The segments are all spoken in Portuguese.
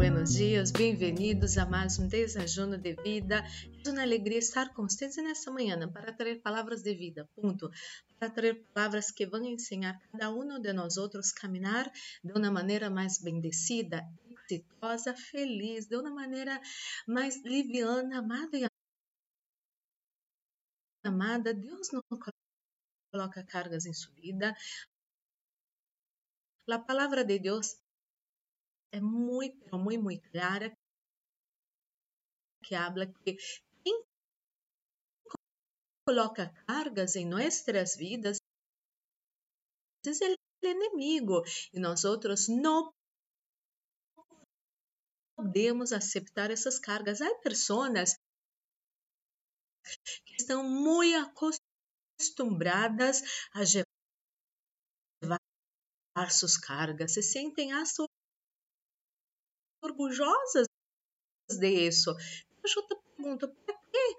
buenos dias, bem-vindos a mais um desajuno de vida. É uma alegria estar com vocês nesta manhã para trazer palavras de vida, ponto. Para trazer palavras que vão ensinar cada um de nós outros caminhar de uma maneira mais bendecida, exitosa, feliz, de uma maneira mais liviana, amada e amada. Deus não coloca cargas em sua vida. A palavra de Deus é muito, muito, muito clara que habla que quem coloca cargas em nossas vidas é o inimigo e nós outros não podemos aceitar essas cargas. Há pessoas que estão muito acostumbradas a levar suas cargas, se sentem orgulhosas disso. Eu te pergunto, para que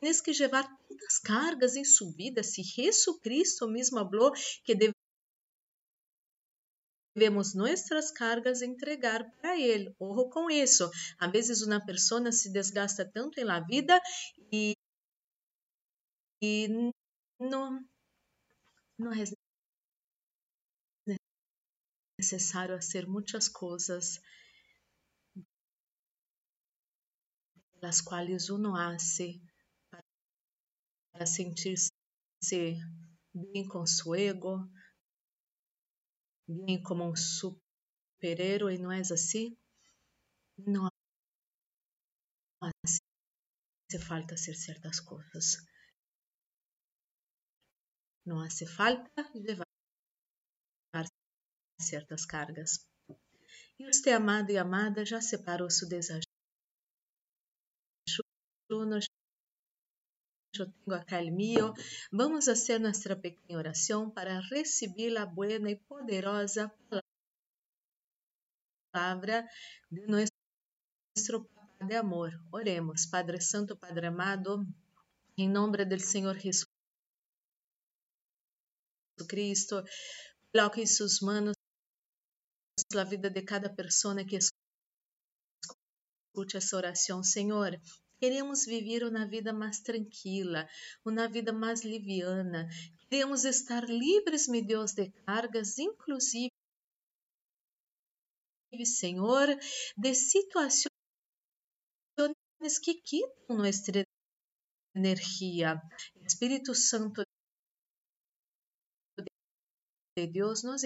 tens que levar tantas cargas em sua vida se Jesus Cristo mesmo falou que devemos nossas cargas entregar para Ele? Ojo com isso. Às vezes uma pessoa se desgasta tanto la vida e, e não, não é necessário fazer muitas coisas las quais uno hace para sentir-se bem com seu ego, bem como um superhéroe, não é assim? Não hace falta ser certas coisas. Não hace falta levar certas cargas. E você, amado e amada, já separou seu desejo eu tenho acá el mío. Vamos fazer nossa pequena oração para receber a buena e poderosa palavra de nosso Pai de amor. Oremos, Padre Santo, Padre amado, em nome do Senhor Jesus Cristo, coloque suas mãos a vida de cada pessoa que escute essa oração, Senhor. Queremos viver uma vida mais tranquila, uma vida mais liviana. Queremos estar livres, meu Deus, de cargas, inclusive, Senhor, de situações que quitam nossa energia. Espírito Santo de Deus nos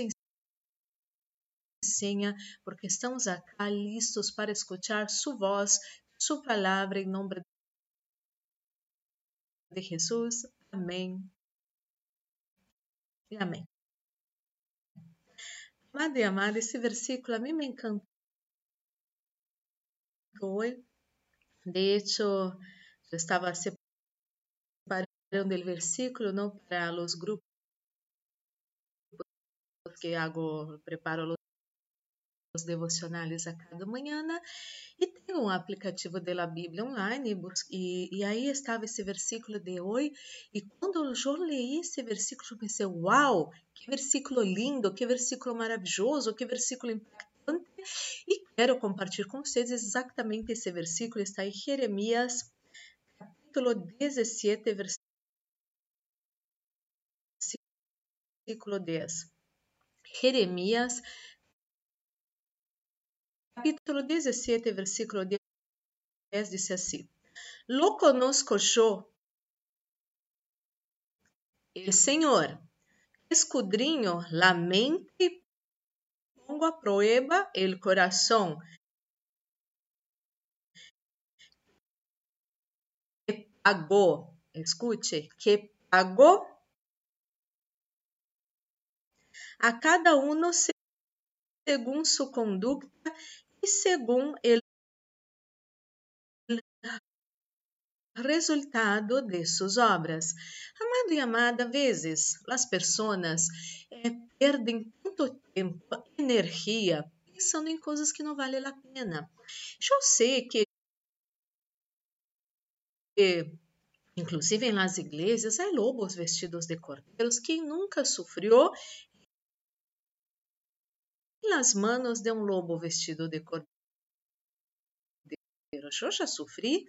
ensina, porque estamos acá listos para escutar Sua voz su palabra en nombre de Jesús. Amén. Y amén. Amado y amada, esse versículo a mí me encantó hoy. De hecho, yo estaba separando el versículo ¿no? para los grupos que hago, preparo os devocionais a cada manhã e tem um aplicativo da Bíblia online e, e aí estava esse versículo de hoje e quando eu li esse versículo eu pensei, uau, que versículo lindo, que versículo maravilhoso, que versículo impactante e quero compartilhar com vocês exatamente esse versículo, está em Jeremias capítulo 17, versículo 10. Jeremias capítulo 17, versículo 10 diz assim: Lo conozco yo, el Senhor, escudrinho la mente, pongo a prueba el corazón. Que pagou, escute, que pagou a cada um segundo sua conduta segundo el resultado de suas obras. Amado e amada, vezes as pessoas eh, perdem tanto tempo, energia, pensando em coisas que não valem a pena. Eu sei que, inclusive nas igrejas, há lobos vestidos de cordeiros. Quem nunca sofreu nas manos de um lobo vestido de cordeiro. Eu já sofri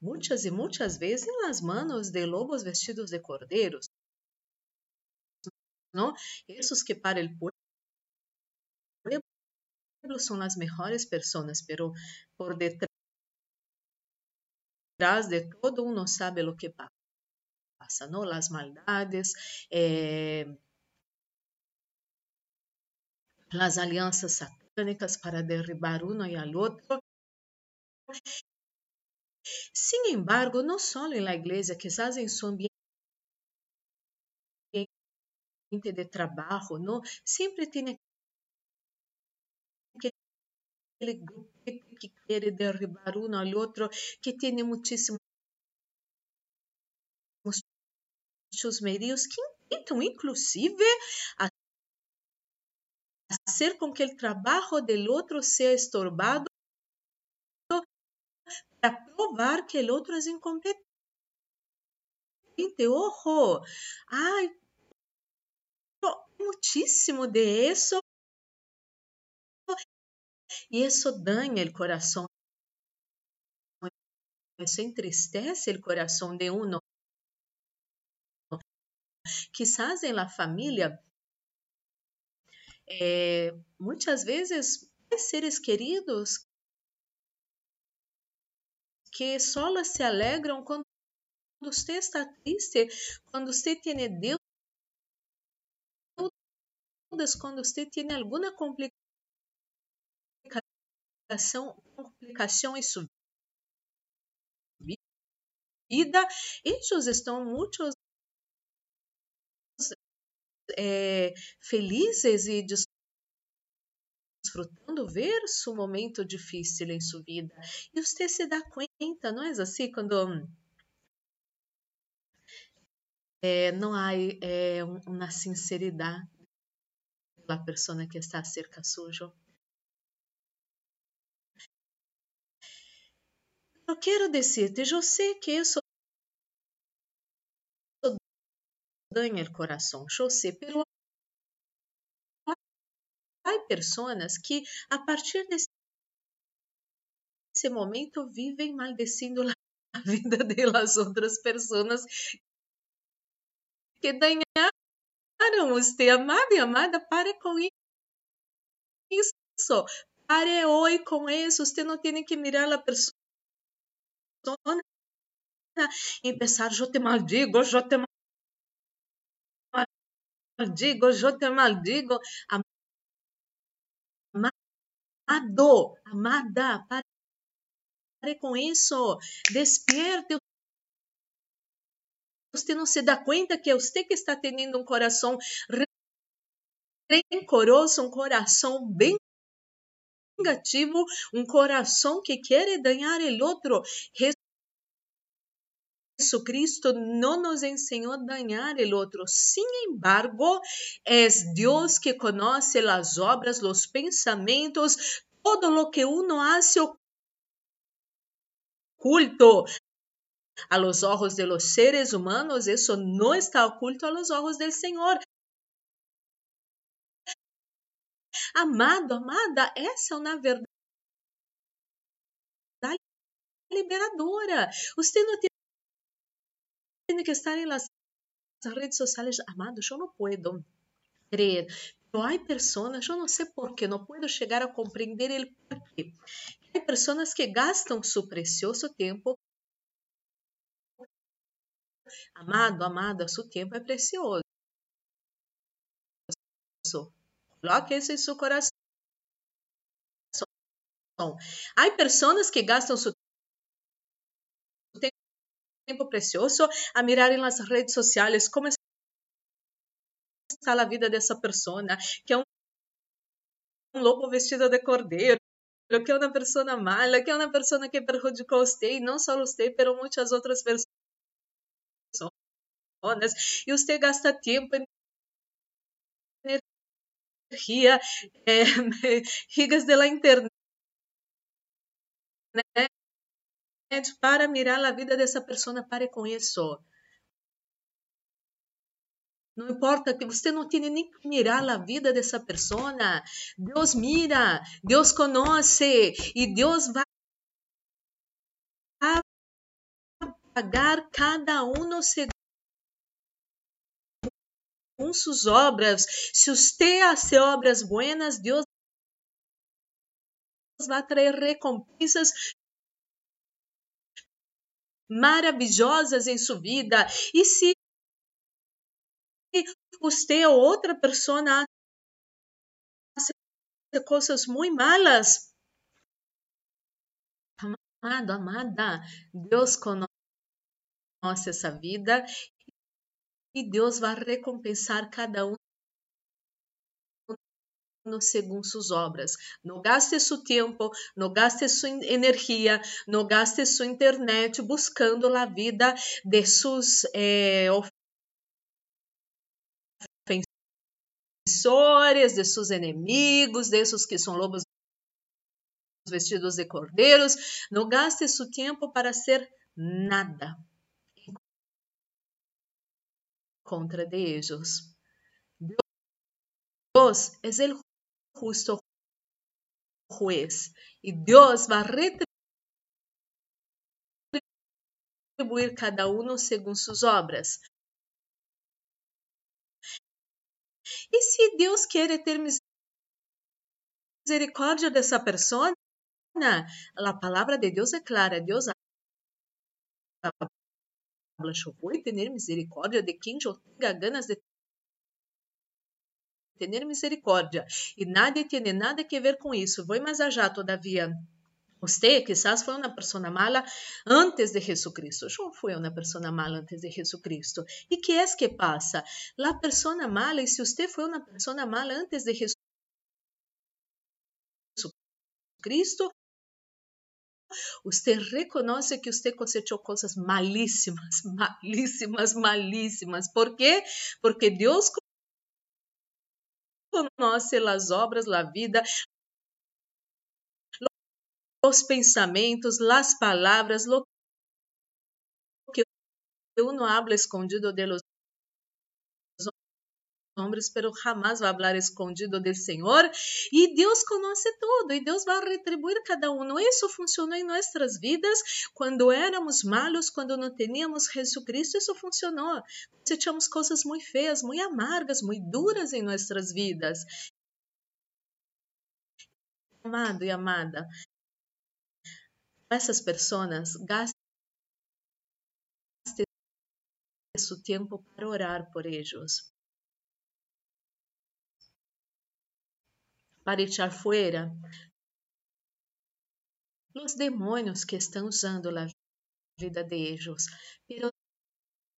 muitas e muitas vezes nas manos de lobos vestidos de cordeiros. ¿no? Esos que para el pueblo son las mejores personas, pero por detrás de todo uno sabe lo que pasa, ¿no? Las maldades, eh, las alianças satânicas para derribar uno y al. Sin embargo, no solo en la iglesia, quizás en ambiente de trabalho, não? Sempre tem aquele grupo que quer derribar um ao outro, que tem muitíssimos chusmerios que intentam, inclusive, fazer com que o trabalho do outro seja estorbado para provar que o outro é incompetente. Ojo! Ai, muchísimo de eso y eso daña el corazón. Eso entristece el corazón de uno. Quizás en la familia, muchas veces hay seres queridos que solo se alegram quando você está triste, quando você tem Deus quando você tem alguma complicação, complicação em sua vida, eles estão muito é, felizes e desfrutando ver seu momento difícil em sua vida. E você se dá conta, não é assim? Quando é, não há é, uma sinceridade la persona que está cerca suyo. Eu quero decirte, eu sei que isso ganha o coração, sei, pero há pessoas que a partir desse momento vivem maldecendo a vida das outras pessoas que ganharam você amado e amada, pare com isso. Pare hoje com isso. Você não tem que mirar a pessoa e pensar, eu te maldigo, eu te maldigo, eu te maldigo. Amado, amada, pare com isso. Desperte você não se dá conta que é você que está tendo um coração rencoroso, um coração bem negativo, um coração que quer ganhar o outro. Jesucristo não nos ensinou a ganhar o outro. Sin embargo, é Deus que conhece as obras, os pensamentos, todo lo que uno hace oculto a los ojos de los seres humanos, eso no está oculto a los ojos del Señor. Amado, amada, essa é uma verdade liberadora. Você não tem que estar nas redes sociais, amado, eu não puedo crer. Pero hay personas, eu não sei por qué, não puedo chegar a compreender el porquê. Hay pessoas que gastam su precioso tempo Amado, amada, seu tempo é precioso. Coloque isso em seu coração. Há pessoas que gastam seu tempo precioso a mirar nas redes sociais como está a vida dessa pessoa, que é um lobo vestido de cordeiro, que é uma pessoa mala, que é uma pessoa que prejudicou você, e não só você, mas muitas outras pessoas e você gasta tempo, energia, é, gigas de internet para mirar a vida dessa pessoa, pare com isso. Não importa que você não tenha nem que mirar a vida dessa pessoa. Deus mira, Deus conhece e Deus vai pagar cada um segundo sus obras. Se você hace obras buenas, Deus vai trazer recompensas maravilhosas em sua vida. E se você ou outra pessoa hace coisas muito malas, amado, amada, Deus conhece essa vida e Deus vai recompensar cada um segundo suas obras. Não gaste seu tempo, não gaste sua energia, não gaste sua internet buscando a vida de seus eh, ofensores, de seus inimigos, desses que são lobos vestidos de cordeiros. Não gaste seu tempo para ser nada contra de ellos. Deus é o justo juez e Deus vai retribuir cada um segundo suas obras. E se Deus quer ter misericórdia dessa pessoa, a palavra de Deus é clara. Deus habla, eu vou ter misericórdia de quem eu tenha ganas de ter misericórdia. E nada tem nada a ver com isso. Vou mais allá, todavia. Você quizás foi uma pessoa mala antes de Jesucristo. Eu fui uma pessoa mala antes de Jesucristo. E que é que passa? A pessoa mala, e se você foi uma pessoa mala antes de Jesucristo, você reconhece que você cosechou coisas malíssimas, malíssimas, malíssimas. Por quê? Porque Deus conoce as obras, a vida, os pensamentos, as palavras, lo que uno habla escondido de los hombres, pero jamás vai falar escondido do Senhor. E Deus conhece tudo e Deus vai retribuir cada um. Isso funcionou em nossas vidas quando éramos malos, quando não tínhamos Jesucristo. Isso funcionou. Tínhamos coisas muito feias, muito amargas, muito duras em nossas vidas. Amado e amada, essas pessoas gastem seu tempo para orar por eles. Para echar fuera los demônios que estão usando a vida de ellos. Pero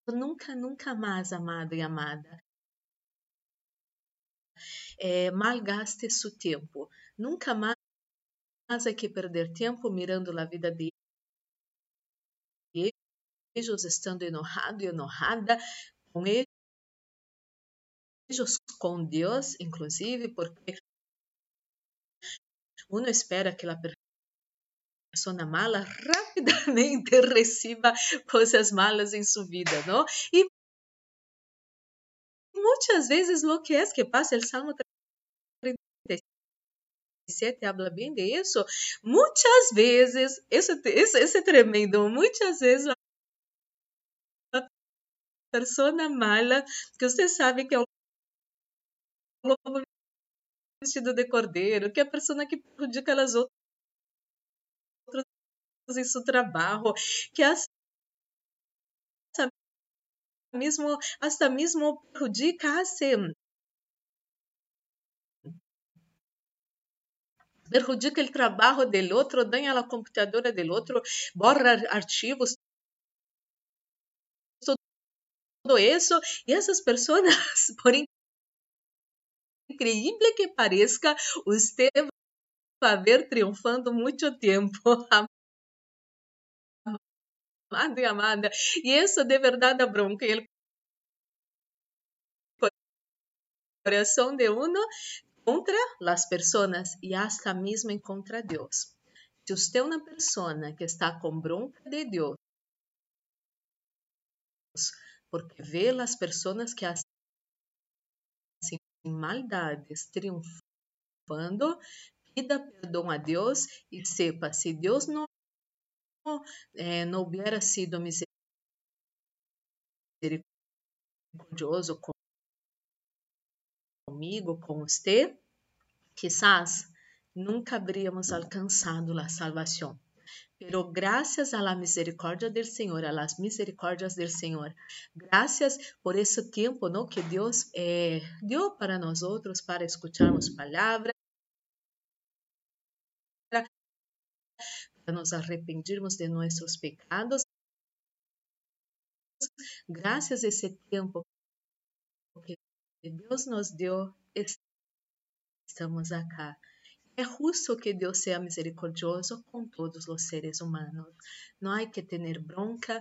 nunca, nunca mais, amado e amada. É, malgaste seu tempo. Nunca mais há que perder tempo mirando a vida de ellos, estando enojado e enojada com eles, com Deus, inclusive, porque uno espera que a pessoa mala rapidamente receba coisas malas em sua vida, não? E muitas vezes o que é que passa, o Salmo 37 habla bem de isso. Muitas vezes, isso, isso, é tremendo, muitas vezes a pessoa mala, que você sabe que é vestido de cordeiro, que é a pessoa que prejudica as outras em seu trabalho, que hasta mesmo, hasta mesmo perjudica se perjudica o trabalho do outro, danha a computadora do outro, borra arquivos, tudo isso, e essas pessoas, por increíble que parezca, você vai ver triunfando muito tempo. Amada e amada. E isso de verdade bronca. E coração de uno contra as pessoas e hasta mesmo contra Deus. Se você é uma pessoa que está com bronca de Deus, porque vê as pessoas que maldades triunfando, pida perdão a Deus e sepa, se Deus não, eh, não hubiera sido misericordioso, misericordioso comigo, com você, quizás nunca habríamos alcançado a salvação. Pero gracias a la misericordia del Señor, a las misericordias del Señor, gracias por ese tiempo ¿no? que Dios eh, dio para nosotros para escucharmos palabras, para nos arrepentirmos de nuestros pecados. Gracias a ese tiempo que Deus nos deu, estamos acá. É justo que Deus seja misericordioso com todos os seres humanos. Não há que ter bronca,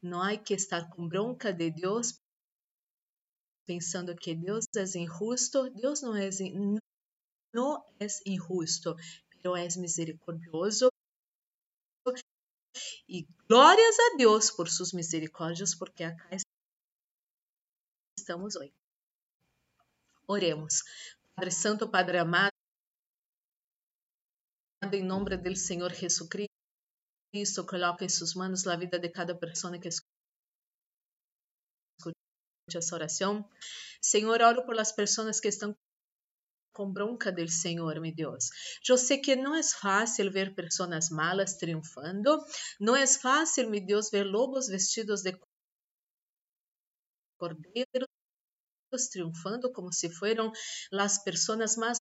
não há que estar com bronca de Deus, pensando que Deus é injusto. Deus não é, não é injusto, mas é misericordioso. E glórias a Deus por suas misericórdias, porque acá estamos hoje. Oremos. Padre Santo, Padre amado, em nome do Senhor Jesus Cristo, coloca em suas mãos a vida de cada pessoa que escuta essa oração. Senhor, oro por as pessoas que estão com bronca del Senhor, meu Deus. Eu sei que não é fácil ver pessoas malas triunfando, não é fácil, meu Deus, ver lobos vestidos de cordeiro triunfando como se fueran las personas más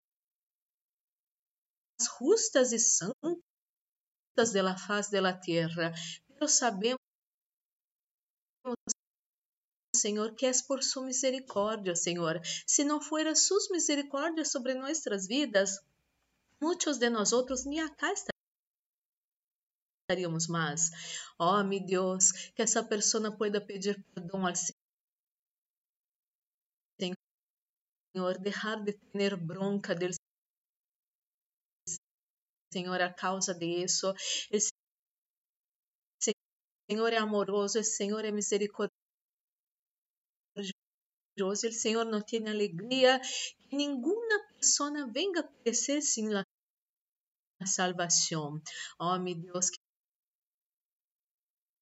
justas y santas de la faz de la sabemos, Senhor, que és por sua misericórdia, Senhor. Se não fuera suas misericórdias sobre nossas vidas, muitos de nós nem acá estaríamos mais. Oh, meu Deus, que essa pessoa pueda pedir perdão ao Senhor dejar de ter bronca del Senhor a causa de isso. El Senhor é amoroso, o Senhor é misericordioso, o Senhor não tem alegria que nenhuma pessoa venga a perecer sem a salvação. Oh, meu Deus, que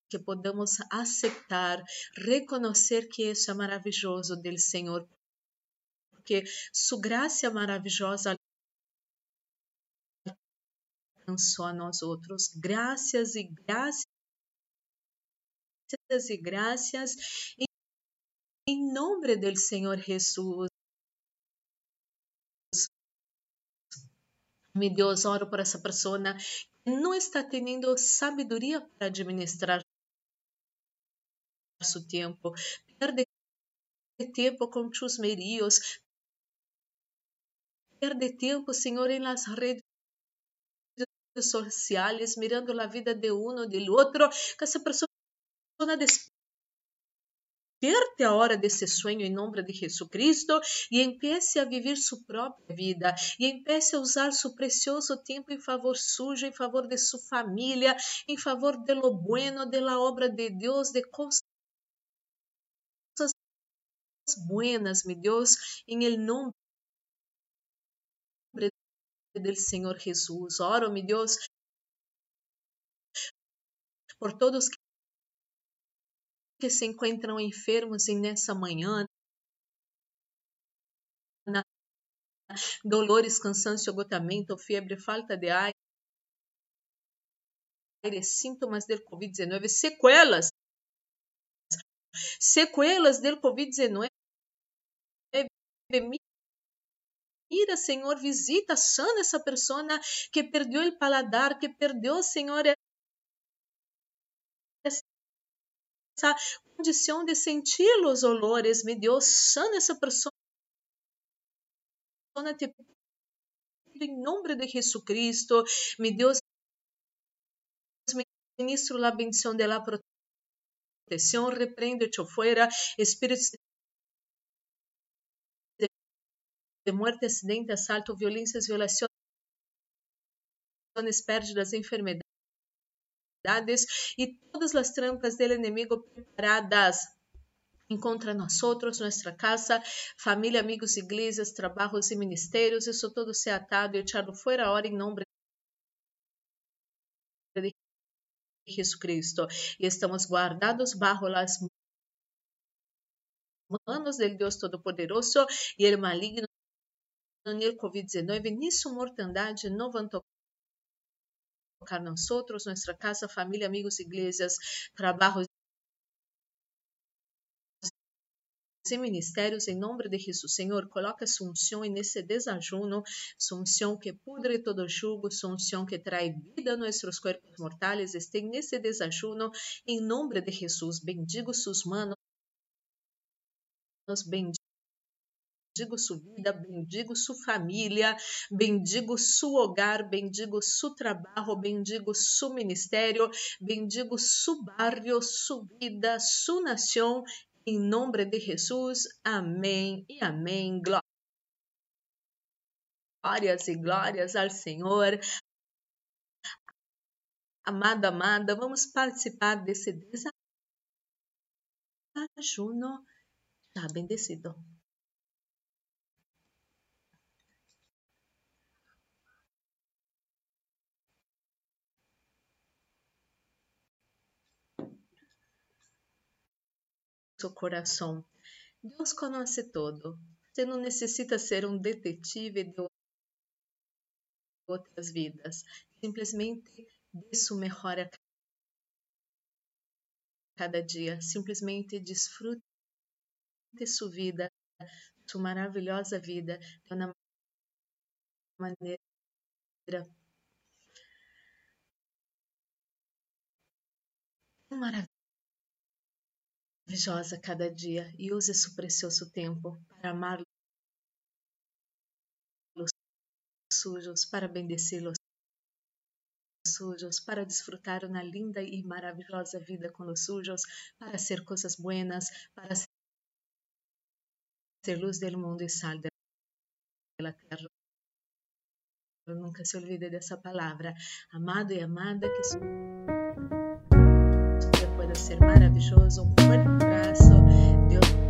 que podamos aceitar, reconhecer que isso é maravilhoso do Senhor, porque sua graça maravilhosa alcançou a nós outros. Graças e graças e graças em nome do Senhor Jesus. Meu Deus, oro por essa pessoa que não está tendo sabedoria para administrar seu tempo, perde tempo com chusmerios, perde tempo, Senhor, em las redes sociais, mirando a vida de um ou do outro, que essa pessoa despierte a hora desse sonho em nome de Jesus Cristo e empiece a viver sua própria vida e empiece a usar seu precioso tempo em favor sujo, em favor de sua família, em favor de lo bueno, de la obra de Deus, de coisas buenas, meu Deus, em el nome del Senhor Jesus. Oro, meu Deus, por todos que se encontram enfermos nessa manhã, dolores, cansaço, agotamento, febre, falta de ar, sintomas do Covid-19, sequelas, sequelas do Covid-19, Mira, Senhor, visita, sana essa pessoa que perdeu o paladar, que perdeu, Senhor, essa condição de sentir os olores. Me Deus, sana essa pessoa. Te em nome de Jesus Cristo, me Deus, ministro a bendição de la proteção, repreende-te fora, Espírito de muerte, acidente, asalto, violências, violações, pérdidas, enfermidades e todas as trampas do inimigo preparadas contra nós nossa casa, família, amigos, igrejas, trabalhos e ministérios, isso todo se atado e echado fora hora em nome de Jesucristo e estamos guardados bajo las manos del Dios Todo-Poderoso e el maligno el COVID-19 ni su mortandade não vão tocar nós outros, nossa casa, família, amigos, igrejas, trabalhos e ministérios em nome de Jesus. Senhor, coloca unção nesse desajuno, unção que pudre todo jugo, unção que traz vida a nossos corpos mortais, esteja nesse desajuno em nome de Jesus. Bendigo suas manos, bendigo bendigo sua vida, bendigo sua família, bendigo seu hogar, bendigo seu trabalho, bendigo seu ministério, bendigo seu barrio, sua vida, sua nação, em nome de Jesus. Amém e amém. Glórias e glórias ao Senhor. Amada, amada, vamos participar desse desajuno já bendecido. Seu coração. Deus conhece todo. Você não necessita ser um detetive de outras vidas. Simplesmente dê sua melhor a cada dia. Simplesmente desfrute de sua vida, sua maravilhosa vida, de uma maneira maravilhosa maravilhosa cada dia e use seu precioso tempo para amar os sujos, para bendecer os sujos, para desfrutar uma linda e maravilhosa vida com os sujos, para ser coisas buenas, para ser luz do mundo e sal da terra. Nunca se olvide dessa palavra, amado e amada, que ser maravilhoso. Um forte abraço. Deus